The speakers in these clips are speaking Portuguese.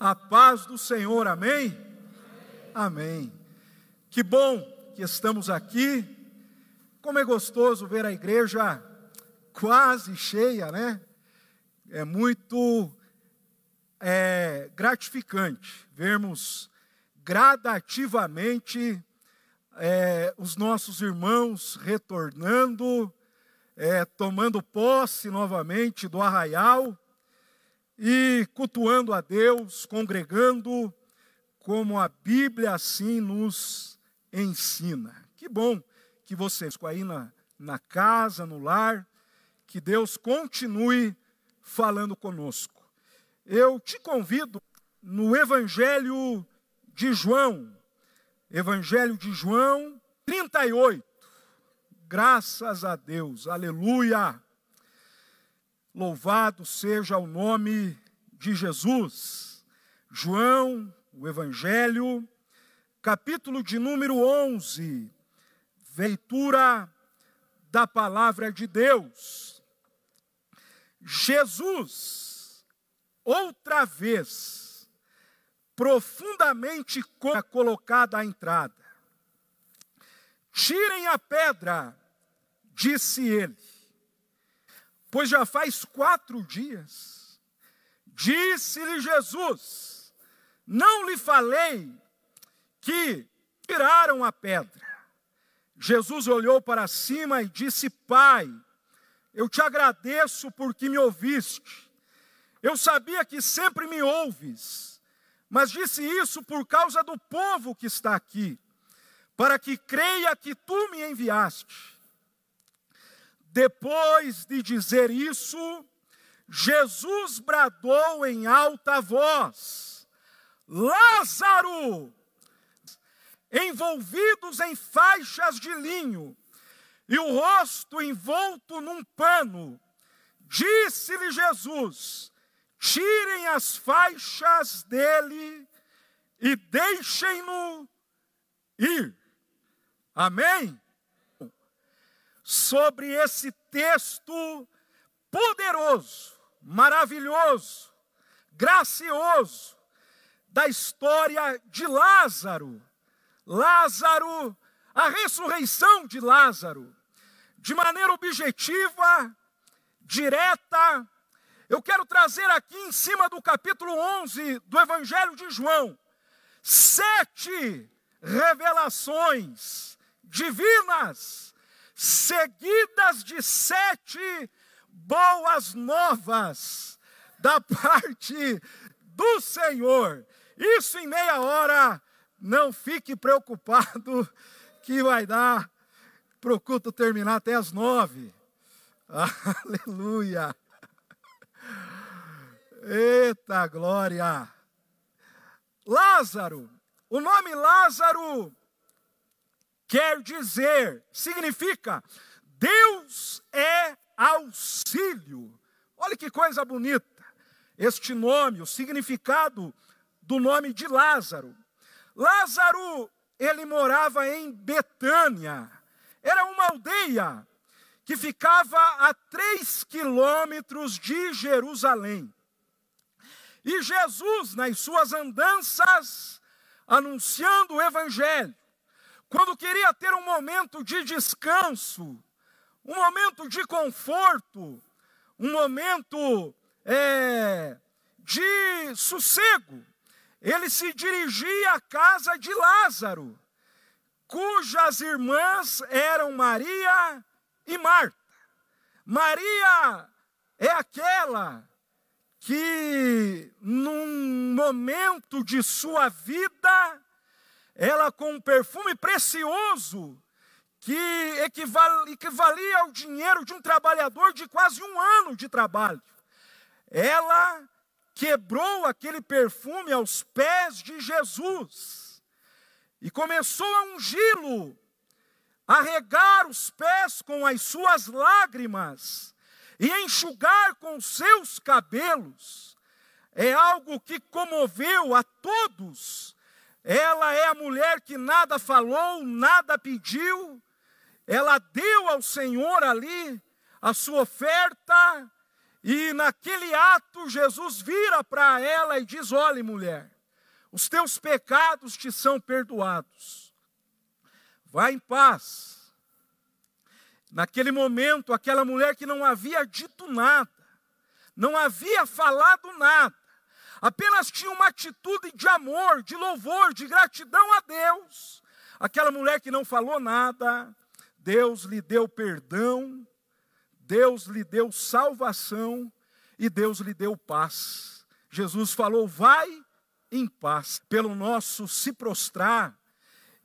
A paz do Senhor, amém? Amém. Que bom que estamos aqui. Como é gostoso ver a igreja quase cheia, né? É muito é, gratificante vermos gradativamente é, os nossos irmãos retornando, é, tomando posse novamente do arraial e cultuando a Deus, congregando, como a Bíblia assim nos ensina. Que bom que vocês, aí na, na casa, no lar, que Deus continue falando conosco. Eu te convido no Evangelho de João, Evangelho de João 38. Graças a Deus, aleluia. Louvado seja o nome de Jesus. João, o Evangelho, capítulo de número 11, leitura da palavra de Deus. Jesus, outra vez, profundamente colocada à entrada. Tirem a pedra, disse ele pois já faz quatro dias. Disse-lhe Jesus: Não lhe falei que tiraram a pedra. Jesus olhou para cima e disse: Pai, eu te agradeço porque me ouviste. Eu sabia que sempre me ouves, mas disse isso por causa do povo que está aqui, para que creia que tu me enviaste. Depois de dizer isso, Jesus bradou em alta voz: Lázaro! Envolvidos em faixas de linho e o rosto envolto num pano, disse-lhe Jesus: Tirem as faixas dele e deixem-no ir. Amém? Sobre esse texto poderoso, maravilhoso, gracioso da história de Lázaro. Lázaro, a ressurreição de Lázaro, de maneira objetiva, direta. Eu quero trazer aqui em cima do capítulo 11 do Evangelho de João, sete revelações divinas seguidas de sete boas novas da parte do Senhor. Isso em meia hora, não fique preocupado que vai dar para o culto terminar até as nove. Aleluia! Eita glória! Lázaro, o nome Lázaro quer dizer, significa, Deus é auxílio. Olha que coisa bonita. Este nome, o significado do nome de Lázaro. Lázaro, ele morava em Betânia. Era uma aldeia que ficava a três quilômetros de Jerusalém. E Jesus, nas suas andanças, anunciando o Evangelho, quando queria ter um momento de descanso, um momento de conforto, um momento é, de sossego, ele se dirigia à casa de Lázaro, cujas irmãs eram Maria e Marta. Maria é aquela que, num momento de sua vida, ela com um perfume precioso, que equivalia ao dinheiro de um trabalhador de quase um ano de trabalho. Ela quebrou aquele perfume aos pés de Jesus e começou a ungí-lo, a regar os pés com as suas lágrimas e enxugar com seus cabelos. É algo que comoveu a todos ela é a mulher que nada falou, nada pediu, ela deu ao Senhor ali a sua oferta E naquele ato, Jesus vira para ela e diz: Olhe, mulher, os teus pecados te são perdoados. Vá em paz. Naquele momento, aquela mulher que não havia dito nada, não havia falado nada, apenas tinha uma atitude de amor, de louvor, de gratidão a Deus. Aquela mulher que não falou nada, Deus lhe deu perdão, Deus lhe deu salvação e Deus lhe deu paz. Jesus falou: vai em paz, pelo nosso se prostrar.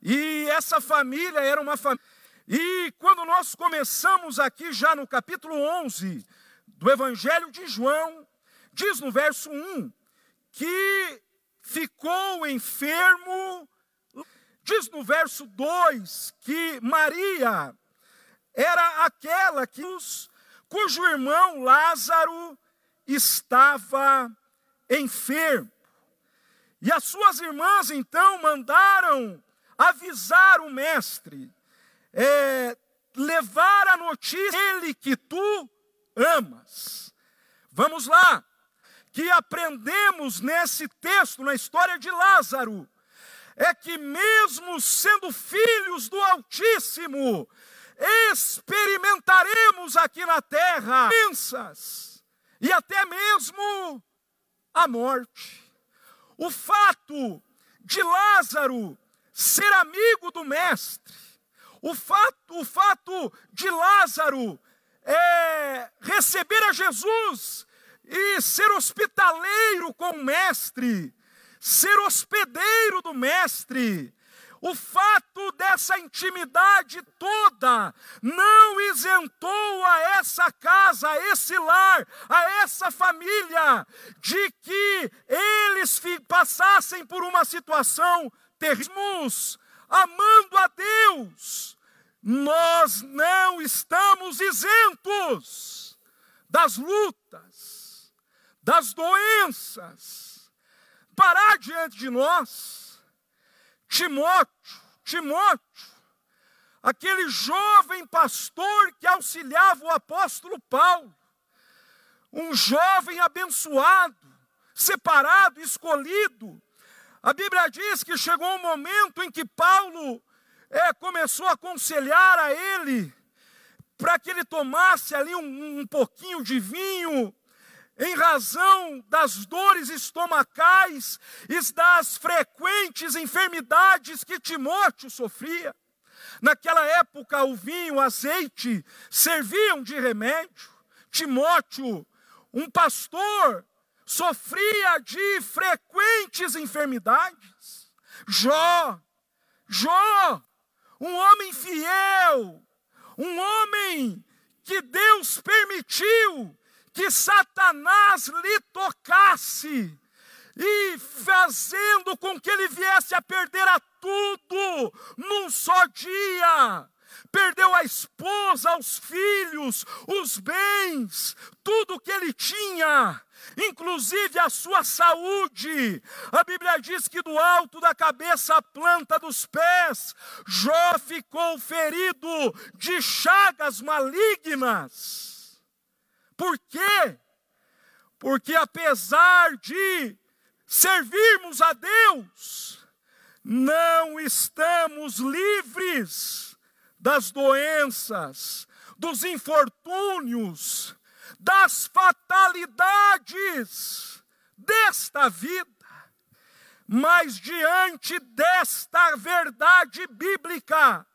E essa família era uma família. E quando nós começamos aqui, já no capítulo 11 do Evangelho de João, diz no verso 1 que ficou enfermo. Diz no verso 2 que Maria era aquela que os, cujo irmão Lázaro estava enfermo. E as suas irmãs então mandaram avisar o mestre, é, levar a notícia ele que tu amas. Vamos lá, que aprendemos nesse texto, na história de Lázaro, é que mesmo sendo filhos do Altíssimo, experimentaremos aqui na terra doenças e até mesmo a morte. O fato de Lázaro ser amigo do mestre, o fato, o fato de Lázaro é, receber a Jesus e ser hospitaleiro com o mestre, ser hospedeiro do mestre, o fato dessa intimidade toda não isentou a essa casa, a esse lar, a essa família, de que eles passassem por uma situação terrível, amando a Deus. Nós não estamos isentos das lutas, das doenças, parar diante de nós. Timóteo, Timóteo, aquele jovem pastor que auxiliava o apóstolo Paulo, um jovem abençoado, separado, escolhido. A Bíblia diz que chegou um momento em que Paulo é, começou a aconselhar a ele para que ele tomasse ali um, um pouquinho de vinho em razão das dores estomacais e das frequentes enfermidades que Timóteo sofria. Naquela época, o vinho, o azeite serviam de remédio. Timóteo, um pastor, sofria de frequentes enfermidades. Jó, Jó, um homem fiel, um homem que Deus permitiu que Satanás lhe tocasse e fazendo com que ele viesse a perder a tudo num só dia. Perdeu a esposa, os filhos, os bens, tudo que ele tinha, inclusive a sua saúde. A Bíblia diz que do alto da cabeça à planta dos pés, Jó ficou ferido de chagas malignas. Por quê? Porque apesar de servirmos a Deus, não estamos livres das doenças, dos infortúnios, das fatalidades desta vida. Mas diante desta verdade bíblica,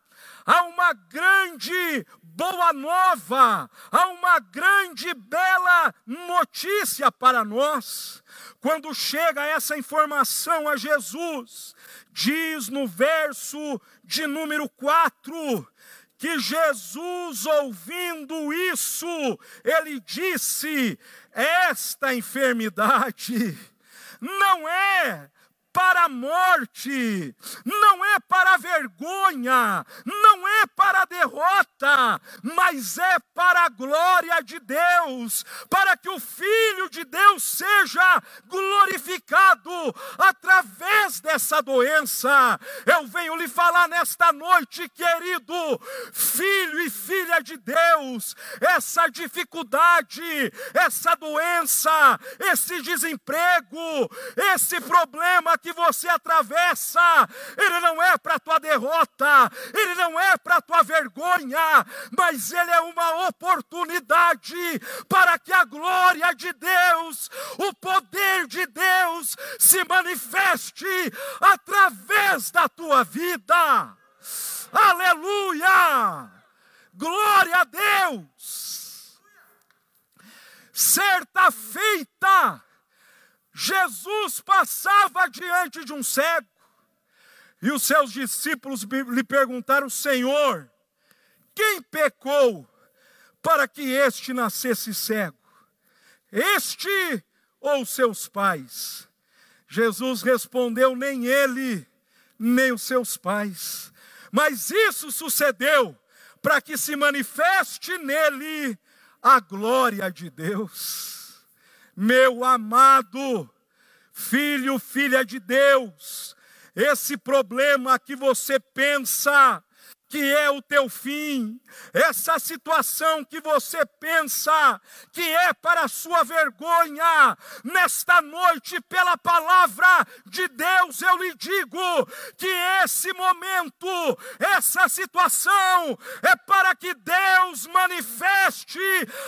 há uma grande boa nova, há uma grande bela notícia para nós. Quando chega essa informação a Jesus, diz no verso de número 4, que Jesus, ouvindo isso, ele disse: Esta enfermidade não é para a morte, não é para a vergonha, não é para a derrota, mas é para a glória de Deus, para que o Filho de Deus seja glorificado através dessa essa doença. Eu venho lhe falar nesta noite, querido, filho e filha de Deus, essa dificuldade, essa doença, esse desemprego, esse problema que você atravessa, ele não é para tua derrota, ele não é para tua vergonha, mas ele é uma oportunidade para que a glória de Deus, o poder de Deus se manifeste através da tua vida. Aleluia! Glória a Deus! Certa feita, Jesus passava diante de um cego, e os seus discípulos lhe perguntaram: Senhor, quem pecou para que este nascesse cego? Este ou seus pais? Jesus respondeu: nem ele, nem os seus pais. Mas isso sucedeu para que se manifeste nele a glória de Deus. Meu amado filho, filha de Deus, esse problema que você pensa que é o teu fim, essa situação que você pensa que é para a sua vergonha, nesta noite, pela palavra de Deus, eu lhe digo que esse momento, essa situação, é para que Deus manifeste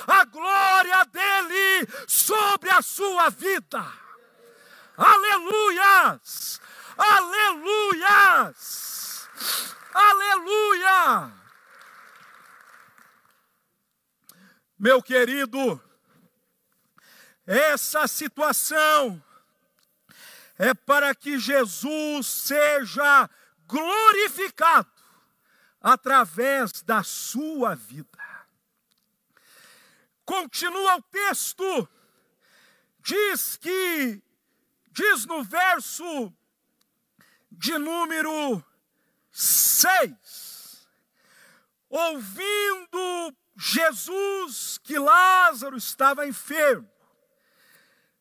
a glória dEle sobre a sua vida. Aleluias! Aleluias! Aleluia! Meu querido, essa situação é para que Jesus seja glorificado através da sua vida. Continua o texto, diz que, diz no verso de número 6. Ouvindo Jesus que Lázaro estava enfermo,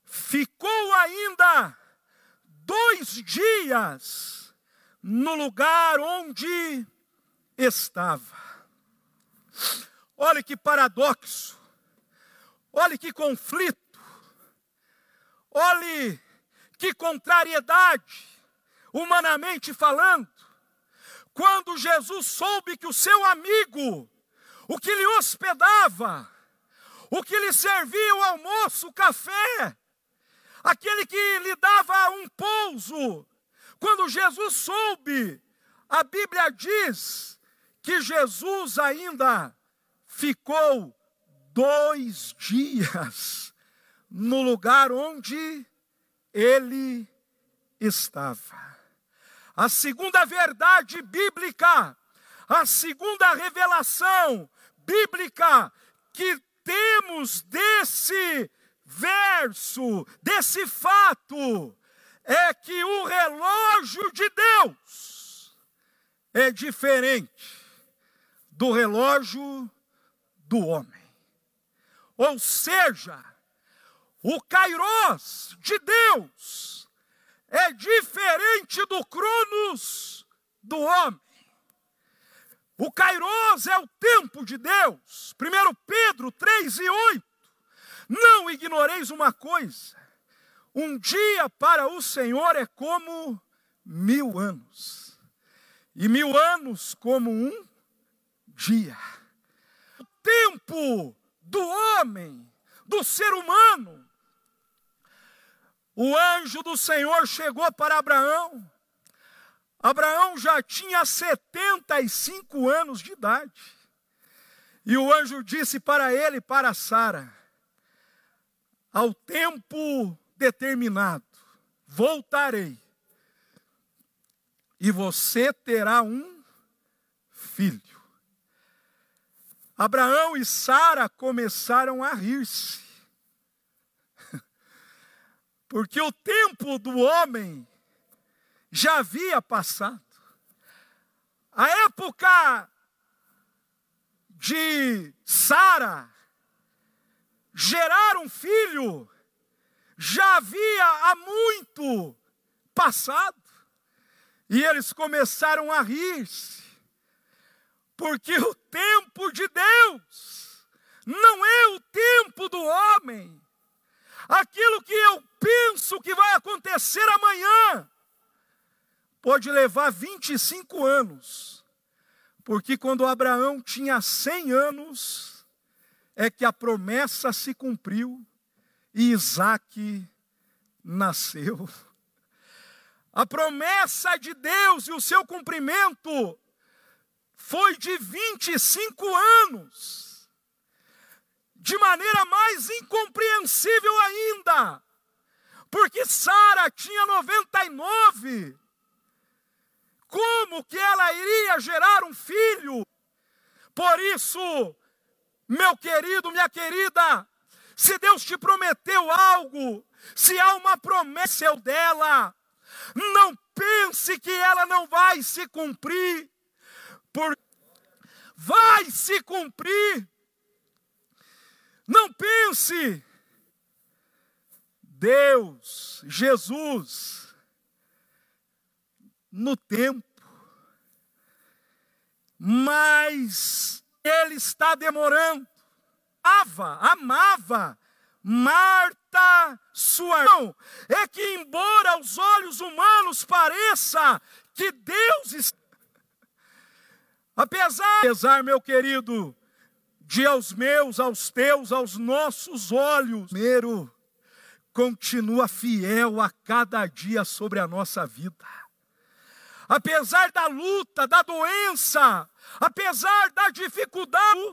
ficou ainda dois dias no lugar onde estava. Olhe que paradoxo, olhe que conflito, olhe que contrariedade, humanamente falando. Quando Jesus soube que o seu amigo, o que lhe hospedava, o que lhe servia o almoço, o café, aquele que lhe dava um pouso, quando Jesus soube, a Bíblia diz que Jesus ainda ficou dois dias no lugar onde ele estava. A segunda verdade bíblica, a segunda revelação bíblica que temos desse verso, desse fato, é que o relógio de Deus é diferente do relógio do homem. Ou seja, o Kairos de Deus é diferente do Cronos do homem. O Kairos é o tempo de Deus. 1 Pedro 3 e 8. Não ignoreis uma coisa: um dia para o Senhor é como mil anos, e mil anos como um dia. O tempo do homem, do ser humano, o anjo do Senhor chegou para Abraão. Abraão já tinha 75 anos de idade. E o anjo disse para ele para Sara: Ao tempo determinado, voltarei, e você terá um filho. Abraão e Sara começaram a rir-se porque o tempo do homem já havia passado. A época de Sara gerar um filho já havia há muito passado. E eles começaram a rir-se, porque o tempo de Deus não é o tempo do homem. Aquilo que eu penso que vai acontecer amanhã pode levar 25 anos, porque quando Abraão tinha 100 anos, é que a promessa se cumpriu e Isaac nasceu. A promessa de Deus e o seu cumprimento foi de 25 anos, de maneira mais incompreensível ainda, porque Sara tinha 99. Como que ela iria gerar um filho? Por isso, meu querido, minha querida, se Deus te prometeu algo, se há uma promessa dela, não pense que ela não vai se cumprir, por vai se cumprir. Não pense. Deus, Jesus, no tempo, mas Ele está demorando. Amava, amava Marta, sua irmã, é que embora aos olhos humanos pareça que Deus está. Apesar, apesar, meu querido, de aos meus, aos teus, aos nossos olhos, primeiro, continua fiel a cada dia sobre a nossa vida. Apesar da luta, da doença, apesar da dificuldade,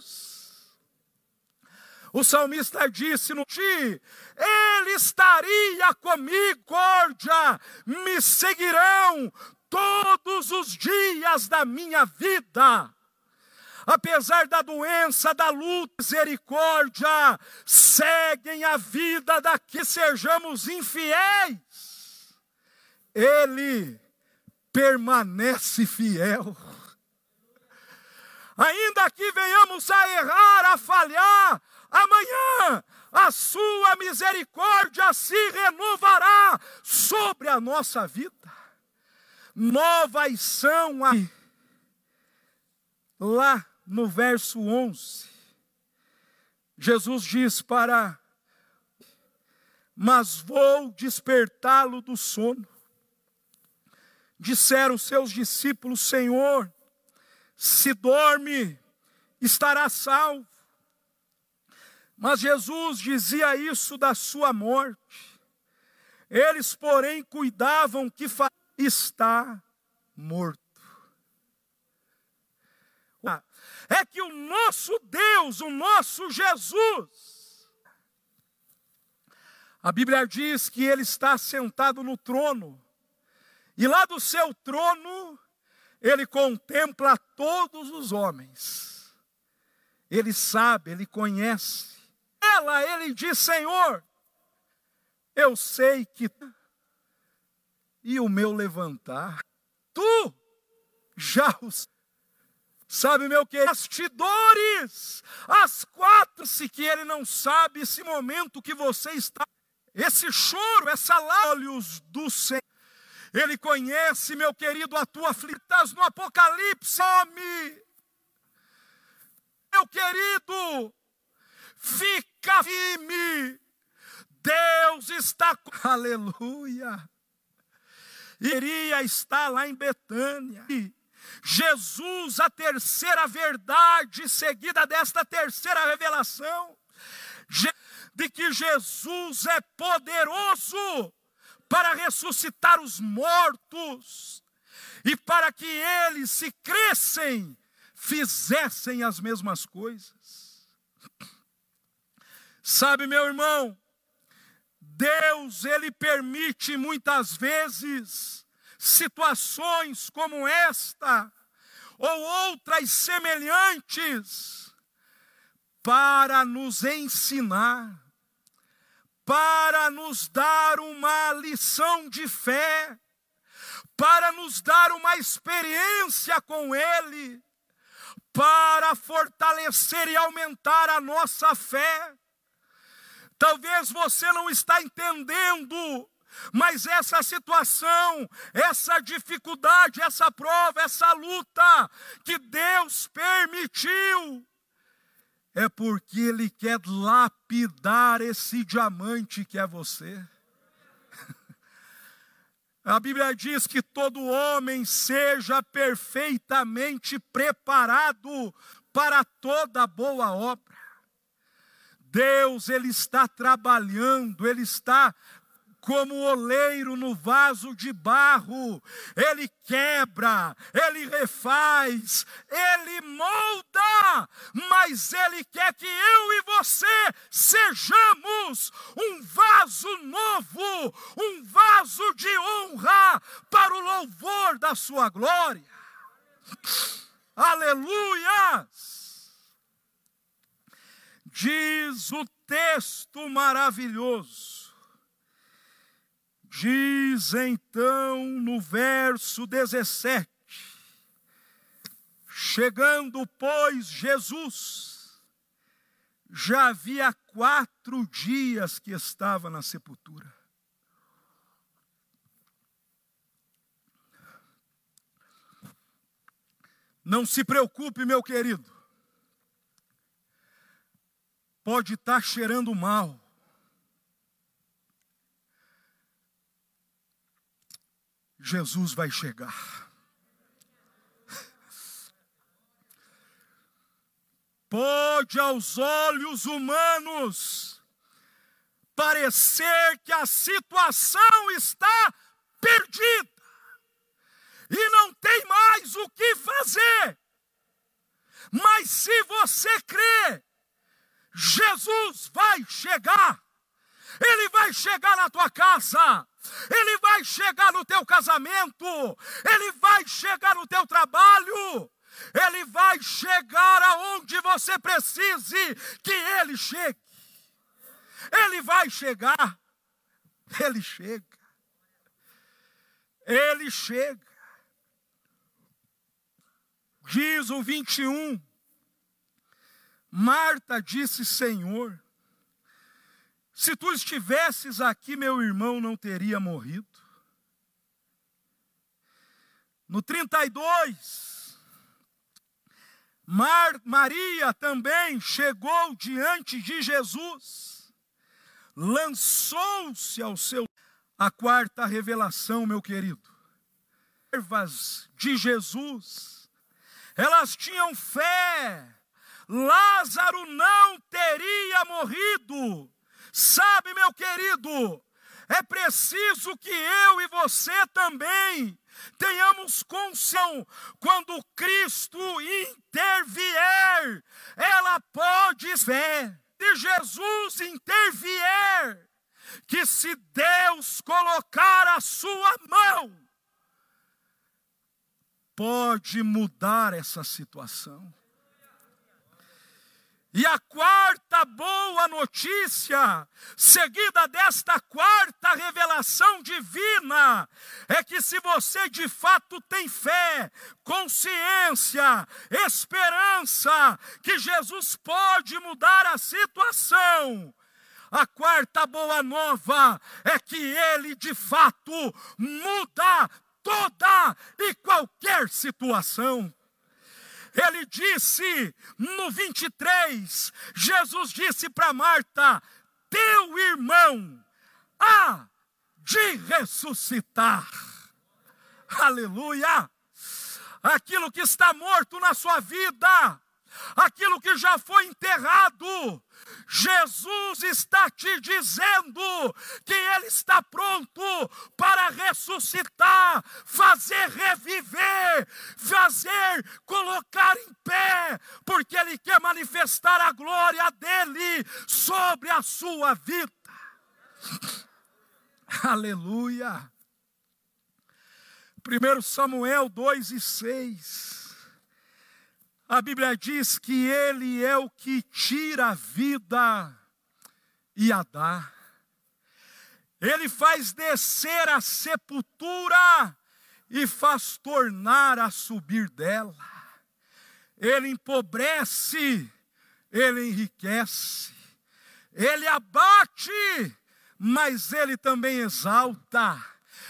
o salmista disse no ti, ele estaria comigo, cordia, me seguirão todos os dias da minha vida. Apesar da doença, da luta, misericórdia, seguem a vida daqui, sejamos infiéis. Ele permanece fiel. Ainda que venhamos a errar, a falhar, amanhã a sua misericórdia se renovará sobre a nossa vida. Novas são aí. Lá no verso 11, Jesus diz para mas vou despertá-lo do sono. Disseram seus discípulos: Senhor, se dorme, estará salvo. Mas Jesus dizia isso da sua morte. Eles, porém, cuidavam que está morto. É que o nosso Deus, o nosso Jesus, a Bíblia diz que ele está sentado no trono, e lá do seu trono, ele contempla todos os homens, ele sabe, ele conhece, ela, ele diz: Senhor, eu sei que. E o meu levantar, tu já os. Sabe, meu que bastidores, as quatro, se que ele não sabe esse momento que você está, esse choro, essa olhos do Senhor. Ele conhece, meu querido, a tua aflitas no Apocalipse, homem. Meu querido, fica firme. Deus está. Aleluia. Iria estar lá em Betânia. Jesus, a terceira verdade seguida desta terceira revelação, de que Jesus é poderoso para ressuscitar os mortos e para que eles, se crescem, fizessem as mesmas coisas. Sabe, meu irmão, Deus, ele permite muitas vezes situações como esta ou outras semelhantes para nos ensinar, para nos dar uma lição de fé, para nos dar uma experiência com Ele, para fortalecer e aumentar a nossa fé. Talvez você não está entendendo mas essa situação, essa dificuldade, essa prova, essa luta que Deus permitiu, é porque Ele quer lapidar esse diamante que é você. A Bíblia diz que todo homem seja perfeitamente preparado para toda boa obra. Deus, Ele está trabalhando, Ele está como oleiro no vaso de barro, ele quebra, ele refaz, ele molda, mas ele quer que eu e você sejamos um vaso novo, um vaso de honra para o louvor da sua glória. Aleluia! Diz o texto maravilhoso Diz então no verso 17: Chegando, pois, Jesus, já havia quatro dias que estava na sepultura. Não se preocupe, meu querido. Pode estar cheirando mal Jesus vai chegar. Pode aos olhos humanos parecer que a situação está perdida e não tem mais o que fazer. Mas se você crê, Jesus vai chegar. Ele vai chegar na tua casa, Ele vai chegar no teu casamento, Ele vai chegar no teu trabalho, Ele vai chegar aonde você precise que Ele chegue. Ele vai chegar, Ele chega, Ele chega. Diz o 21, Marta disse: Senhor, se tu estivesses aqui, meu irmão não teria morrido. No 32, Mar, Maria também chegou diante de Jesus, lançou-se ao seu. A quarta revelação, meu querido. Servas de Jesus, elas tinham fé, Lázaro não teria morrido Sabe, meu querido, é preciso que eu e você também tenhamos consciência quando Cristo intervier, ela pode fé. Se Jesus intervier, que se Deus colocar a sua mão, pode mudar essa situação. E a quarta boa notícia, seguida desta quarta revelação divina, é que se você de fato tem fé, consciência, esperança, que Jesus pode mudar a situação, a quarta boa nova é que ele de fato muda toda e qualquer situação. Ele disse no 23, Jesus disse para Marta: Teu irmão há de ressuscitar. Aleluia! Aquilo que está morto na sua vida, aquilo que já foi enterrado, Jesus está te dizendo que Ele está pronto para ressuscitar, fazer reviver, fazer colocar em pé, porque Ele quer manifestar a glória dEle sobre a sua vida. Aleluia. 1 Samuel 2 e 6. A Bíblia diz que Ele é o que tira a vida e a dá. Ele faz descer a sepultura e faz tornar a subir dela. Ele empobrece, ele enriquece. Ele abate, mas ele também exalta.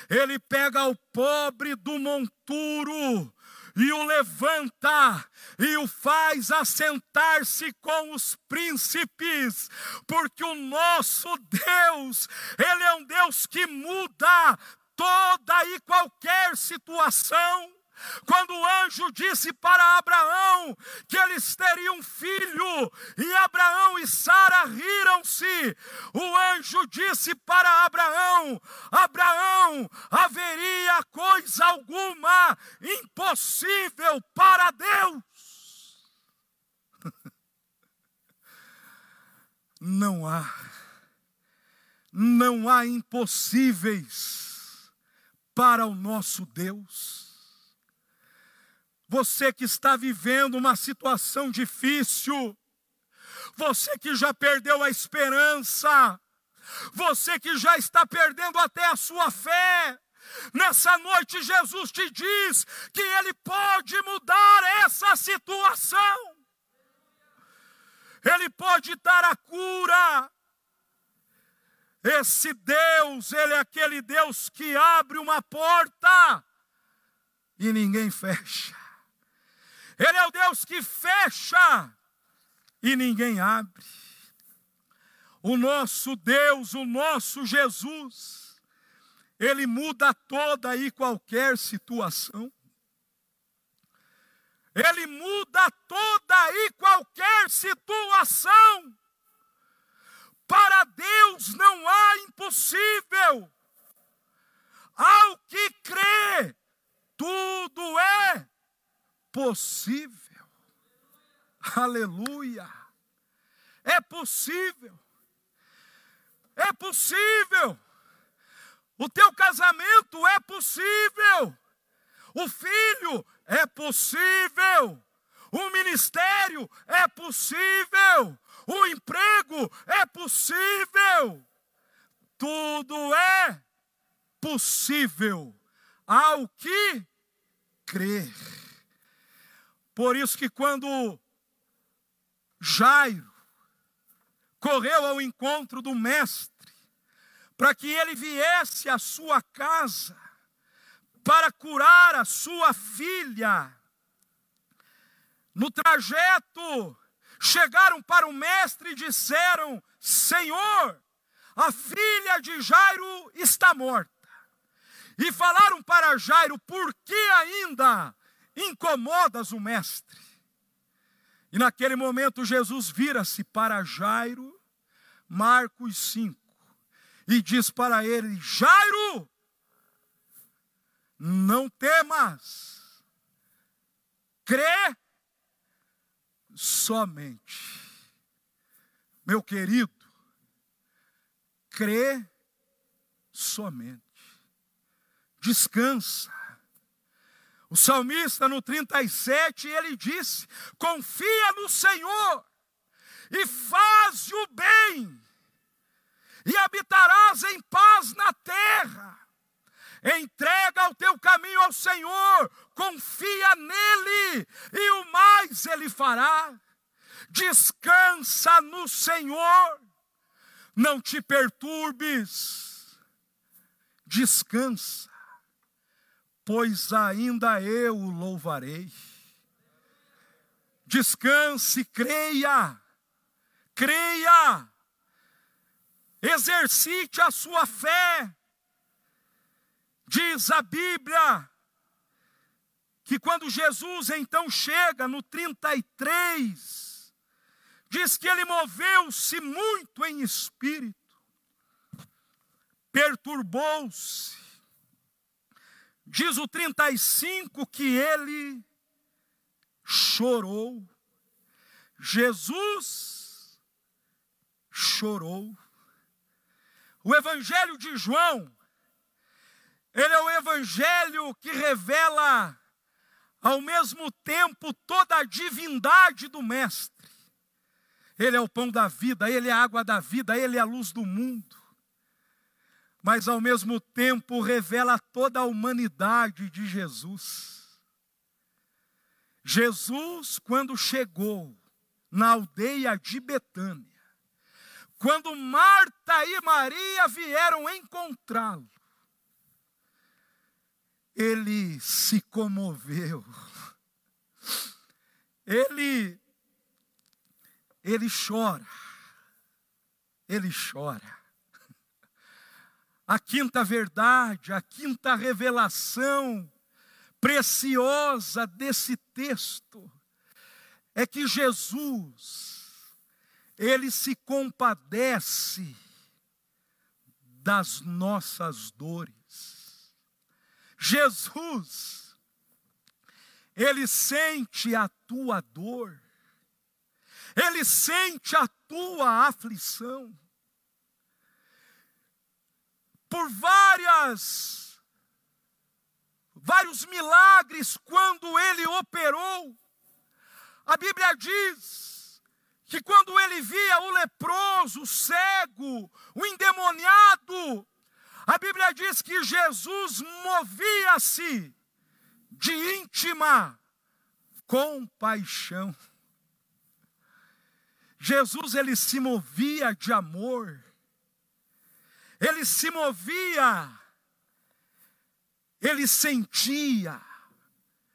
Ele pega o pobre do monturo e o levanta e o faz assentar-se com os príncipes, porque o nosso Deus, ele é um Deus que muda toda e qualquer situação. Quando o anjo disse para Abraão que eles teriam um filho, e Abraão e Sara riram-se, o anjo disse para Abraão: Abraão, haveria coisa alguma impossível para Deus? Não há, não há impossíveis para o nosso Deus. Você que está vivendo uma situação difícil, você que já perdeu a esperança, você que já está perdendo até a sua fé, nessa noite Jesus te diz que Ele pode mudar essa situação, Ele pode dar a cura. Esse Deus, Ele é aquele Deus que abre uma porta e ninguém fecha. Ele é o Deus que fecha e ninguém abre. O nosso Deus, o nosso Jesus, ele muda toda e qualquer situação. Ele muda toda e qualquer situação. Para Deus não há impossível. Ao que crê, tudo é possível. Aleluia. É possível. É possível. O teu casamento é possível. O filho é possível. O ministério é possível. O emprego é possível. Tudo é possível ao que crer. Por isso que quando Jairo correu ao encontro do mestre, para que ele viesse à sua casa, para curar a sua filha, no trajeto, chegaram para o mestre e disseram: Senhor, a filha de Jairo está morta. E falaram para Jairo: Por que ainda incomodas o mestre. E naquele momento Jesus vira-se para Jairo, Marcos 5, e diz para ele: Jairo, não temas, crê somente. Meu querido, crê somente. Descansa o salmista no 37, ele disse: confia no Senhor e faz o bem, e habitarás em paz na terra. Entrega o teu caminho ao Senhor, confia nele, e o mais ele fará. Descansa no Senhor, não te perturbes, descansa pois ainda eu o louvarei. Descanse, creia, creia, exercite a sua fé. Diz a Bíblia que quando Jesus então chega no 33, diz que ele moveu-se muito em espírito, perturbou-se, Diz o 35 que ele chorou. Jesus chorou. O Evangelho de João, ele é o Evangelho que revela ao mesmo tempo toda a divindade do Mestre. Ele é o pão da vida, ele é a água da vida, ele é a luz do mundo mas ao mesmo tempo revela toda a humanidade de Jesus. Jesus, quando chegou na aldeia de Betânia, quando Marta e Maria vieram encontrá-lo, ele se comoveu. Ele ele chora. Ele chora. A quinta verdade, a quinta revelação preciosa desse texto é que Jesus, ele se compadece das nossas dores. Jesus, ele sente a tua dor, ele sente a tua aflição por várias vários milagres quando ele operou. A Bíblia diz que quando ele via o leproso, o cego, o endemoniado, a Bíblia diz que Jesus movia-se de íntima compaixão. Jesus ele se movia de amor ele se movia, ele sentia.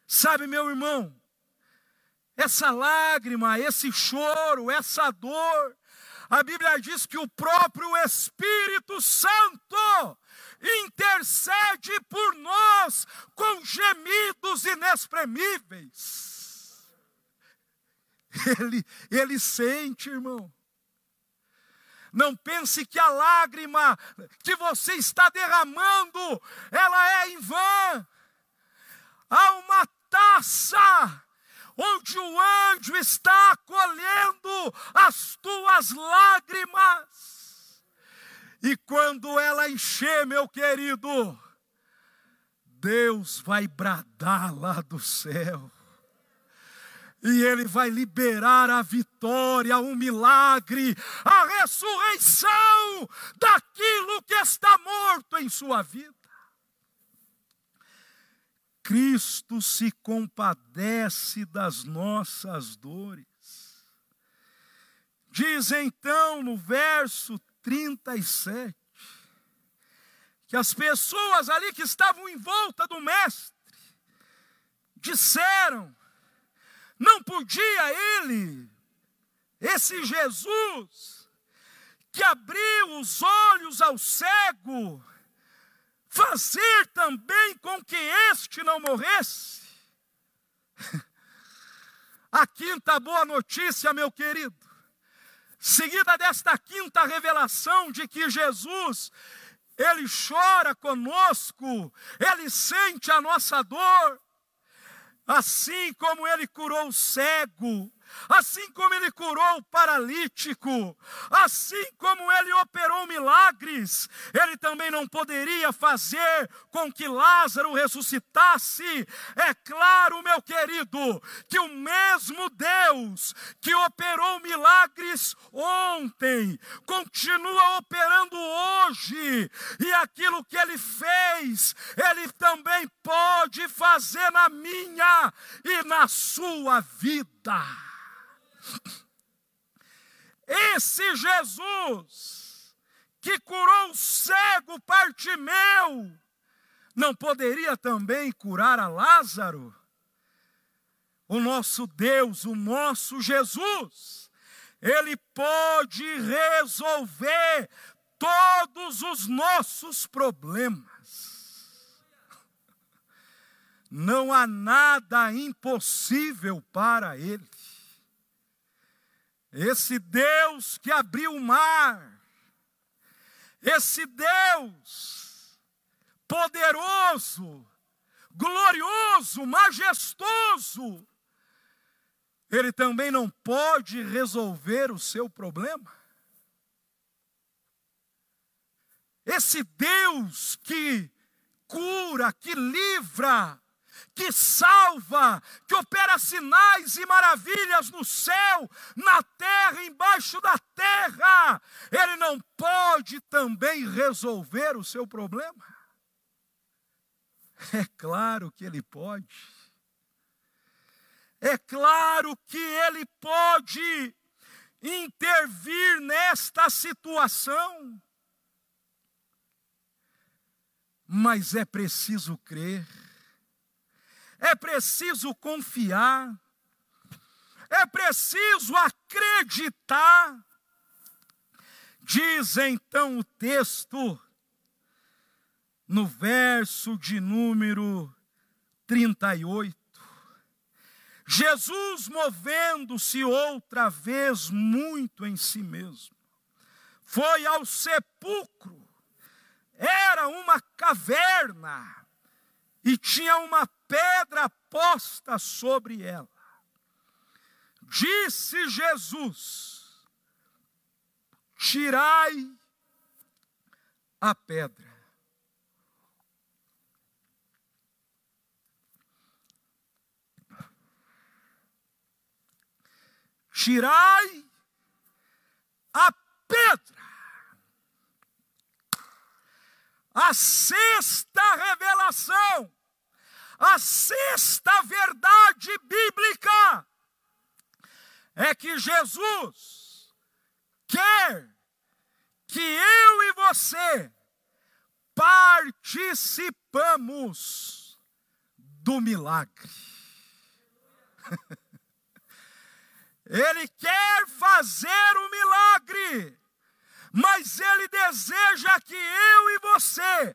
Sabe, meu irmão, essa lágrima, esse choro, essa dor, a Bíblia diz que o próprio Espírito Santo intercede por nós com gemidos inexprimíveis. Ele, ele sente, irmão. Não pense que a lágrima que você está derramando, ela é em vão. Há uma taça onde o anjo está acolhendo as tuas lágrimas. E quando ela encher, meu querido, Deus vai bradar lá do céu e Ele vai liberar a vitória, o milagre, a ressurreição daquilo que está morto em sua vida. Cristo se compadece das nossas dores. Diz então no verso 37 que as pessoas ali que estavam em volta do Mestre disseram: não podia ele, esse Jesus, que abriu os olhos ao cego, fazer também com que este não morresse? A quinta boa notícia, meu querido, seguida desta quinta revelação de que Jesus, ele chora conosco, ele sente a nossa dor, Assim como ele curou o cego, assim como ele curou o paralítico, assim como ele operou milagres, ele também não poderia fazer com que Lázaro ressuscitasse. É claro, meu querido, que o mesmo Deus que operou milagres ontem, continua operando hoje, e aquilo que ele fez, ele também pode fazer na minha e na sua vida. Esse Jesus que curou o cego Partimeu, não poderia também curar a Lázaro? O nosso Deus, o nosso Jesus, ele pode resolver todos os nossos problemas. Não há nada impossível para ele. Esse Deus que abriu o mar, esse Deus poderoso, glorioso, majestoso, ele também não pode resolver o seu problema. Esse Deus que cura, que livra, que salva, que opera sinais e maravilhas no céu, na terra, embaixo da terra, ele não pode também resolver o seu problema? É claro que ele pode. É claro que ele pode. intervir nesta situação. Mas é preciso crer, é preciso confiar, é preciso acreditar. Diz então o texto, no verso de número 38. Jesus, movendo-se outra vez muito em si mesmo, foi ao sepulcro. Era uma caverna e tinha uma pedra posta sobre ela. Disse Jesus: Tirai a pedra. tirai a pedra. A sexta revelação, a sexta verdade bíblica é que Jesus quer que eu e você participamos do milagre. Ele quer fazer o milagre, mas ele deseja que eu e você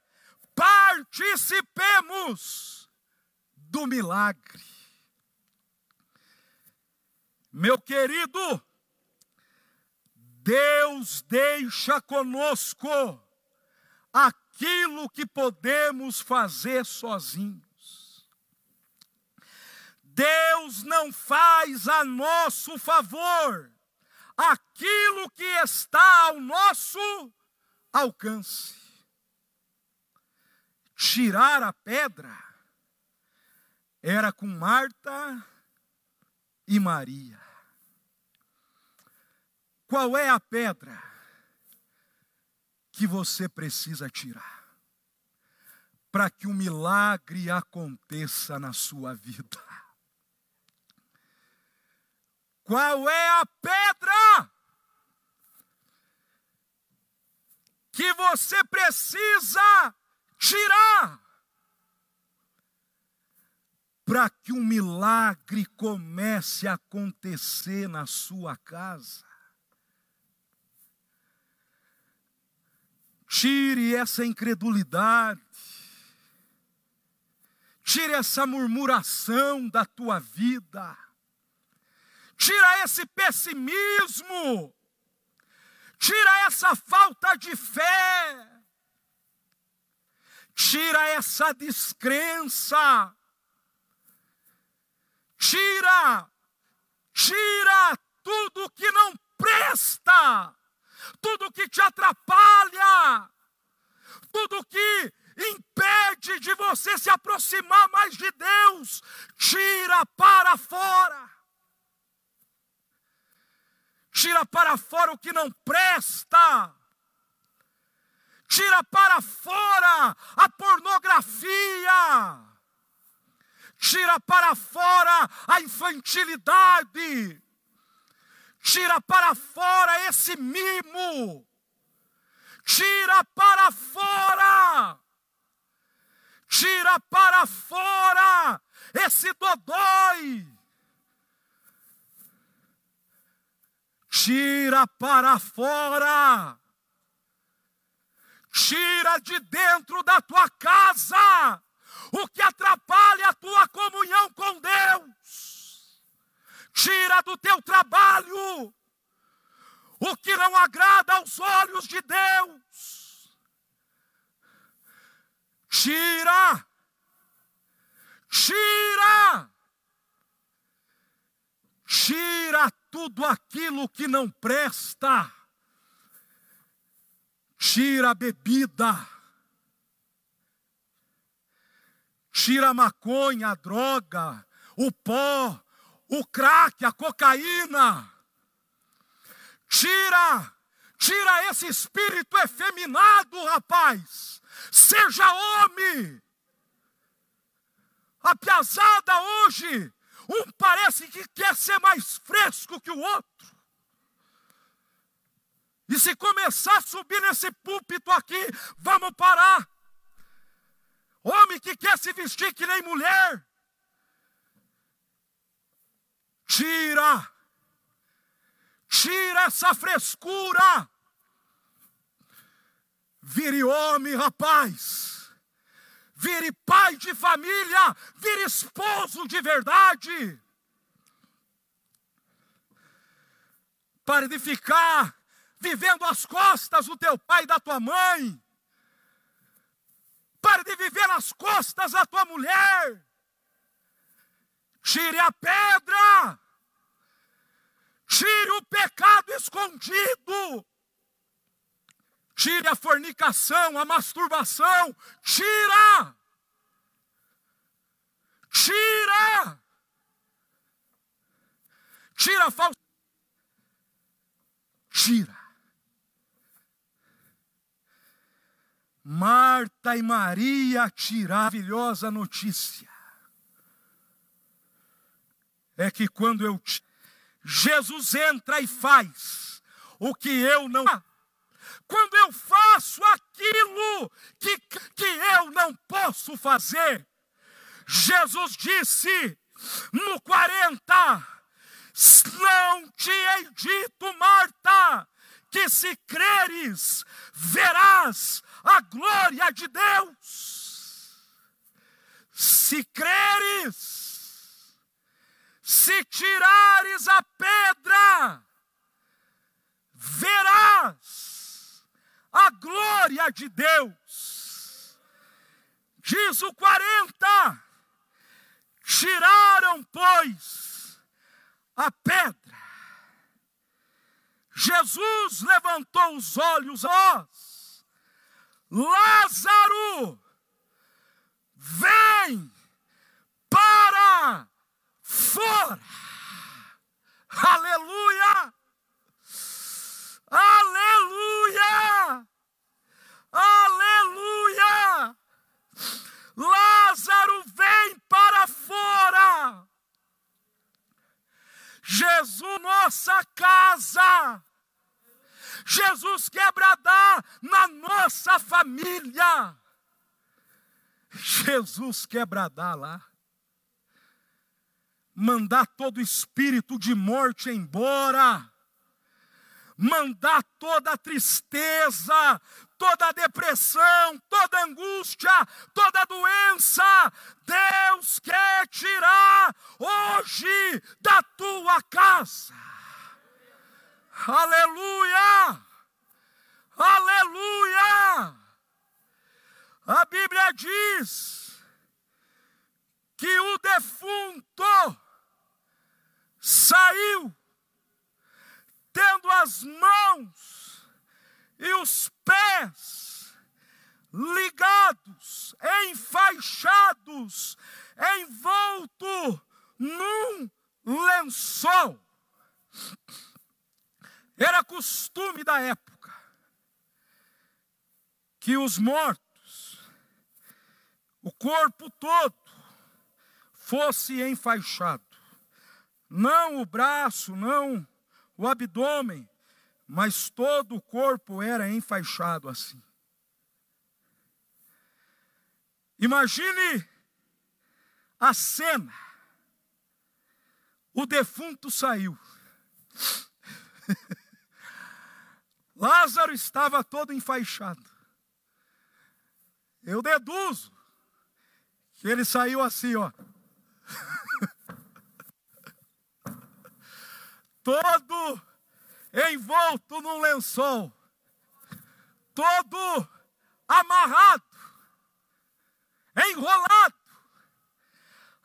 participemos do milagre. Meu querido, Deus deixa conosco aquilo que podemos fazer sozinhos. Deus não faz a nosso favor aquilo que está ao nosso alcance. Tirar a pedra era com Marta e Maria. Qual é a pedra que você precisa tirar para que o um milagre aconteça na sua vida? Qual é a pedra que você precisa tirar para que um milagre comece a acontecer na sua casa? Tire essa incredulidade. Tire essa murmuração da tua vida tira esse pessimismo, tira essa falta de fé, tira essa descrença, tira, tira tudo que não presta, tudo que te atrapalha, tudo que impede de você se aproximar mais de Deus, tira para fora tira para fora o que não presta, tira para fora a pornografia, tira para fora a infantilidade, tira para fora esse mimo, tira para fora, tira para fora esse dodói tira para fora, tira de dentro da tua casa o que atrapalha a tua comunhão com Deus, tira do teu trabalho o que não agrada aos olhos de Deus, tira, tira, tira tudo aquilo que não presta. Tira a bebida. Tira a maconha, a droga, o pó, o crack, a cocaína. Tira, tira esse espírito efeminado, rapaz. Seja homem. A piazada hoje um parece que quer ser mais fresco que o outro. E se começar a subir nesse púlpito aqui, vamos parar. Homem que quer se vestir que nem mulher, tira, tira essa frescura. Vire homem, rapaz. Vire pai de família, vire esposo de verdade. Pare de ficar vivendo às costas do teu pai e da tua mãe. Pare de viver nas costas da tua mulher. Tire a pedra. Tire o pecado escondido. Tire a fornicação, a masturbação. Tira. Tira. Tira a falsa. Tira. Marta e Maria tirar maravilhosa notícia. É que quando eu Jesus entra e faz o que eu não quando eu faço aquilo que, que eu não posso fazer. Jesus disse no 40: Não te hei dito, Marta, que se creres, verás a glória de Deus. Se creres, se tirares a pedra, verás a glória de Deus. Diz o 40: tiraram, pois, a pedra. Jesus levantou os olhos nós Lázaro, vem para fora. Aleluia! Aleluia! Aleluia! Lázaro vem para fora. Jesus, nossa casa Jesus quer bradar na nossa família. Jesus quer bradar lá. Mandar todo espírito de morte embora. Mandar toda a tristeza, toda a depressão, toda a angústia, toda a doença. Deus quer tirar hoje da tua casa. Aleluia! Aleluia! A Bíblia diz que o defunto saiu tendo as mãos e os pés ligados, enfaixados, envolto num lençol. Era costume da época que os mortos, o corpo todo, fosse enfaixado. Não o braço, não o abdômen, mas todo o corpo era enfaixado assim. Imagine a cena. O defunto saiu. Lázaro estava todo enfaixado. Eu deduzo que ele saiu assim, ó. todo envolto num lençol, todo amarrado, enrolado,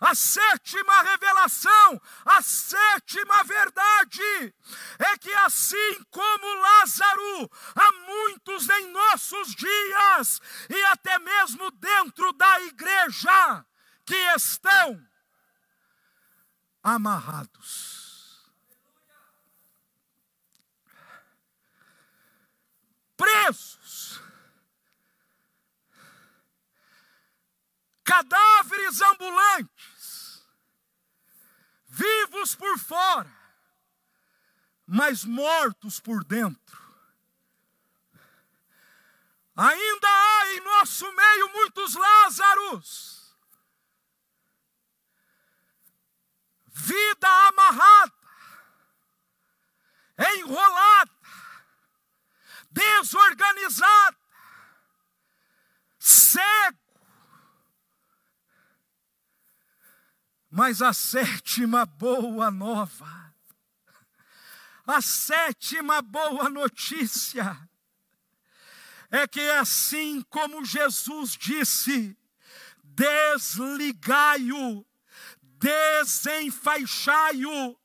a sétima revelação, a sétima verdade, é que assim como Lázaro, há muitos em nossos dias, e até mesmo dentro da igreja, que estão amarrados. Presos. Cadáveres ambulantes vivos por fora, mas mortos por dentro. Ainda há em nosso meio muitos Lázaros. Vida amarrada, enrolada, desorganizada, cego. Mas a sétima boa nova, a sétima boa notícia, é que assim como Jesus disse, desligai-o, desenfaixai-o,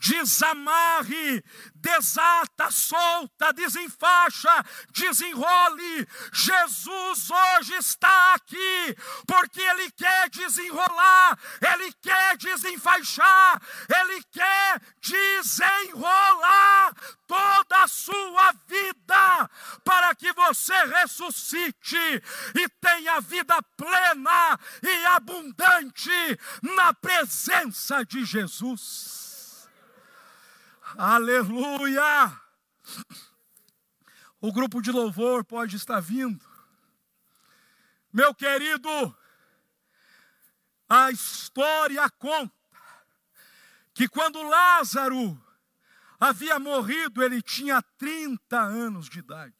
desamarre, desata, solta, desenfaixa, desenrole. Jesus hoje está aqui, porque Ele quer desenrolar, Ele quer desenfaixar, Ele quer desenrolar toda a sua vida, para que você ressuscite e tenha vida plena e abundante na presença de Jesus. Aleluia! O grupo de louvor pode estar vindo. Meu querido, a história conta que quando Lázaro havia morrido, ele tinha 30 anos de idade.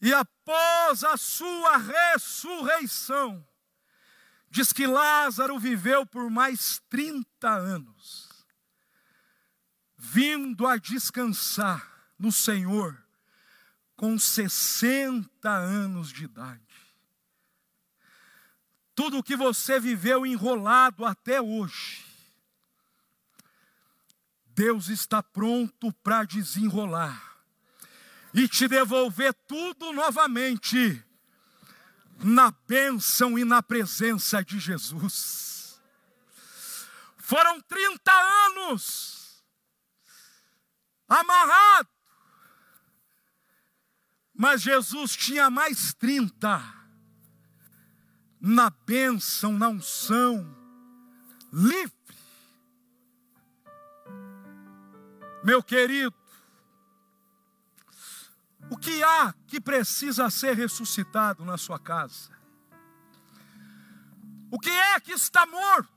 E após a sua ressurreição, diz que Lázaro viveu por mais 30 anos vindo a descansar no Senhor com 60 anos de idade. Tudo o que você viveu enrolado até hoje, Deus está pronto para desenrolar e te devolver tudo novamente na bênção e na presença de Jesus. Foram 30 anos amarrado. Mas Jesus tinha mais 30 na bênção, na unção, livre. Meu querido, o que há que precisa ser ressuscitado na sua casa? O que é que está morto?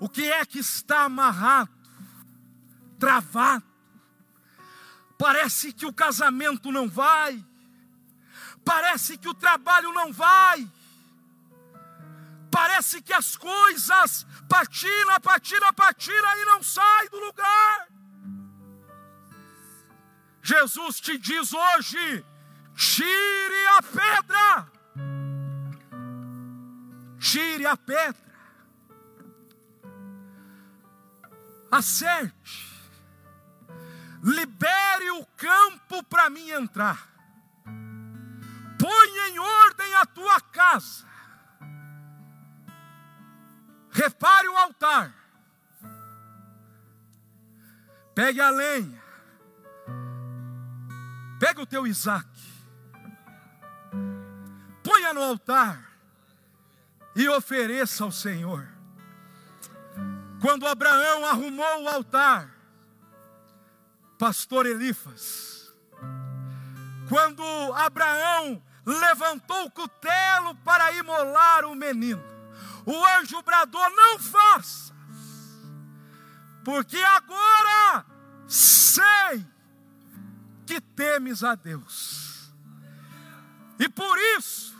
O que é que está amarrado? Travado. Parece que o casamento não vai. Parece que o trabalho não vai. Parece que as coisas patina, patina, patina e não sai do lugar. Jesus te diz hoje: tire a pedra. Tire a pedra. Acerte libere o campo para mim entrar, põe em ordem a tua casa, repare o altar, pegue a lenha, pegue o teu Isaac, ponha no altar e ofereça ao Senhor. Quando Abraão arrumou o altar, pastor Elifas, quando Abraão levantou o cutelo para imolar o menino, o anjo bradou: Não faças, porque agora sei que temes a Deus, e por isso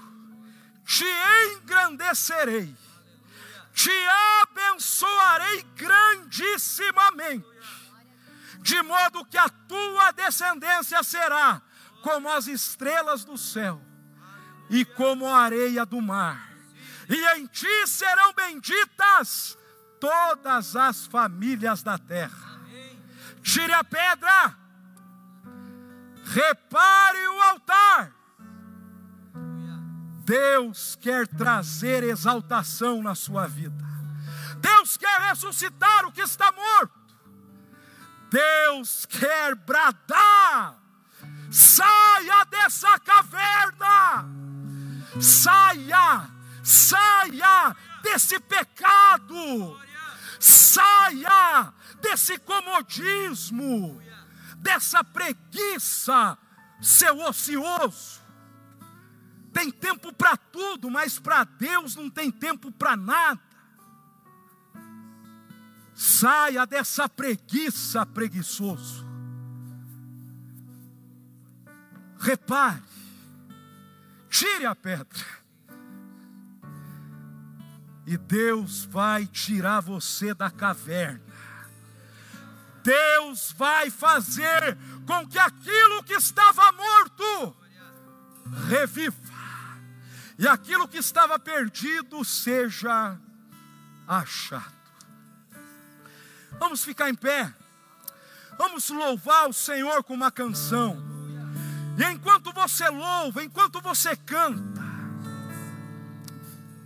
te engrandecerei, te abençoarei grandissimamente de modo que a tua descendência será como as estrelas do céu e como a areia do mar. E em ti serão benditas todas as famílias da terra. Tire a pedra, repare o altar. Deus quer trazer exaltação na sua vida. Deus quer ressuscitar o que está morto. Deus quer bradar: saia dessa caverna, saia, saia desse pecado, saia desse comodismo, dessa preguiça, seu ocioso. Tem tempo para tudo, mas para Deus não tem tempo para nada. Saia dessa preguiça, preguiçoso. Repare, tire a pedra, e Deus vai tirar você da caverna. Deus vai fazer com que aquilo que estava morto reviva, e aquilo que estava perdido seja achado. Vamos ficar em pé. Vamos louvar o Senhor com uma canção. E enquanto você louva, enquanto você canta,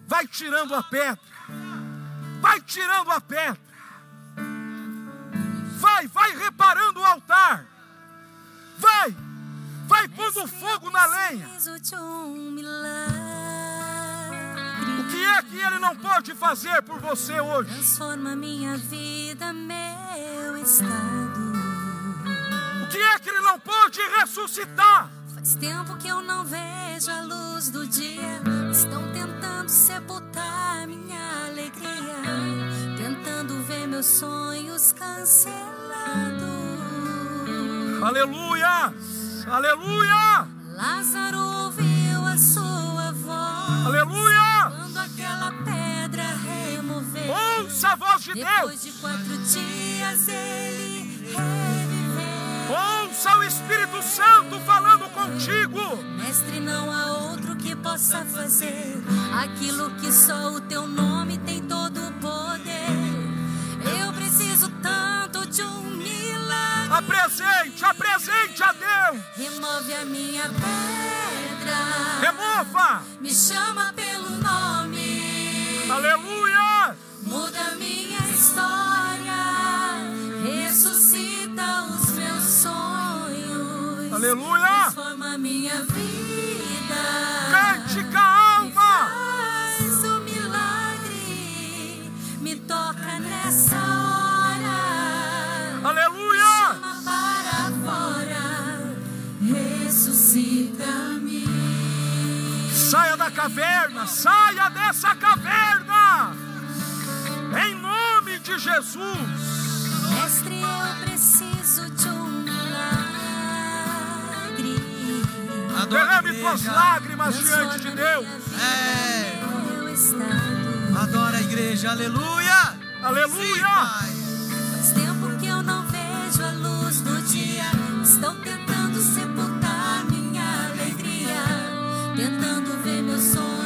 vai tirando a pedra. Vai tirando a pedra. Vai, vai reparando o altar. Vai, vai pondo fogo na lenha. O que é que ele não pode fazer por você hoje? Transforma minha vida, meu estado. O que é que ele não pode ressuscitar? Faz tempo que eu não vejo a luz do dia. Estão tentando sepultar minha alegria. Tentando ver meus sonhos cancelados. Aleluia! Aleluia! Lázaro Pedra removeu. Ouça a voz de Depois Deus! de quatro dias ele reviveu. Ouça o Espírito Santo falando contigo! Mestre, não há outro que possa fazer aquilo que só o teu nome tem todo o poder. Eu preciso tanto de um milagre. Apresente, apresente a Deus! Remove a minha pedra. Remova! Me chama pelo nome. Aleluia! Muda minha história. Ressuscita os meus sonhos. Aleluia! Transforma minha vida. Cante com a alma! Faz o milagre, me toca nessa hora. Aleluia! Chama para fora, ressuscita-me. Saia da caverna, saia dessa caverna! Em nome de Jesus! Mestre, eu preciso de um milagre. Derrame tuas lágrimas diante de Deus! É. Estado. Adora a igreja, aleluia! Aleluia! Pai. Tentando ver meus sonhos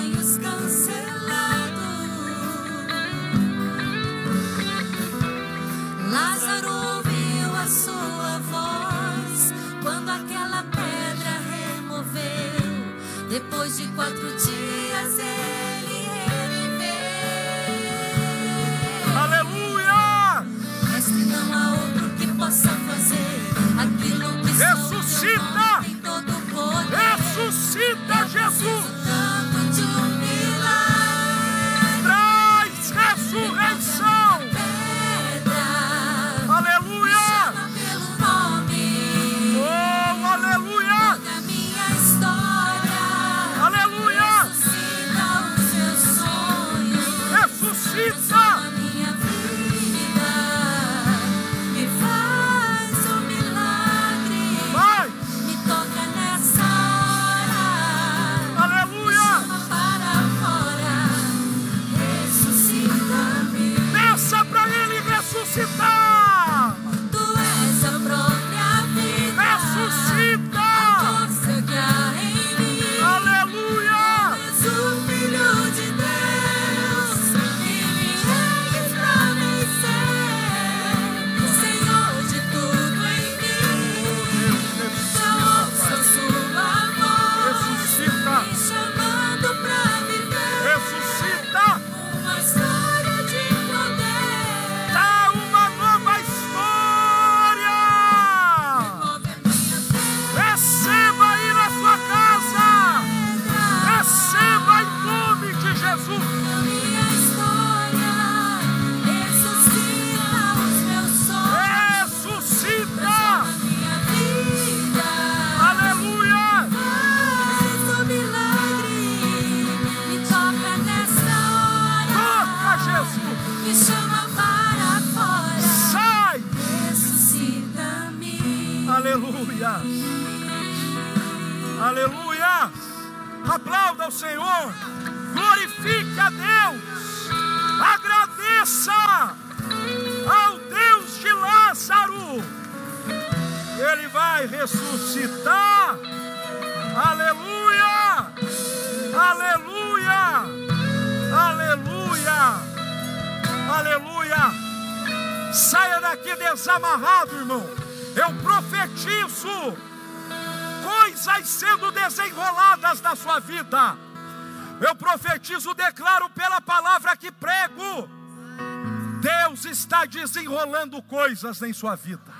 coisas em sua vida,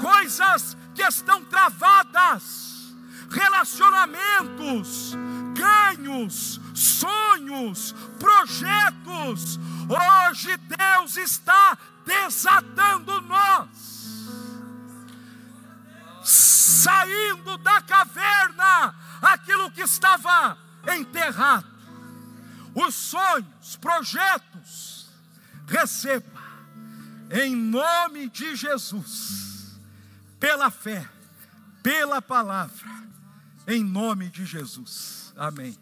coisas que estão travadas, relacionamentos, ganhos, sonhos, projetos. Hoje Deus está desatando nós saindo da caverna aquilo que estava enterrado. Os sonhos, projetos, receba em nome de Jesus, pela fé, pela palavra, em nome de Jesus. Amém.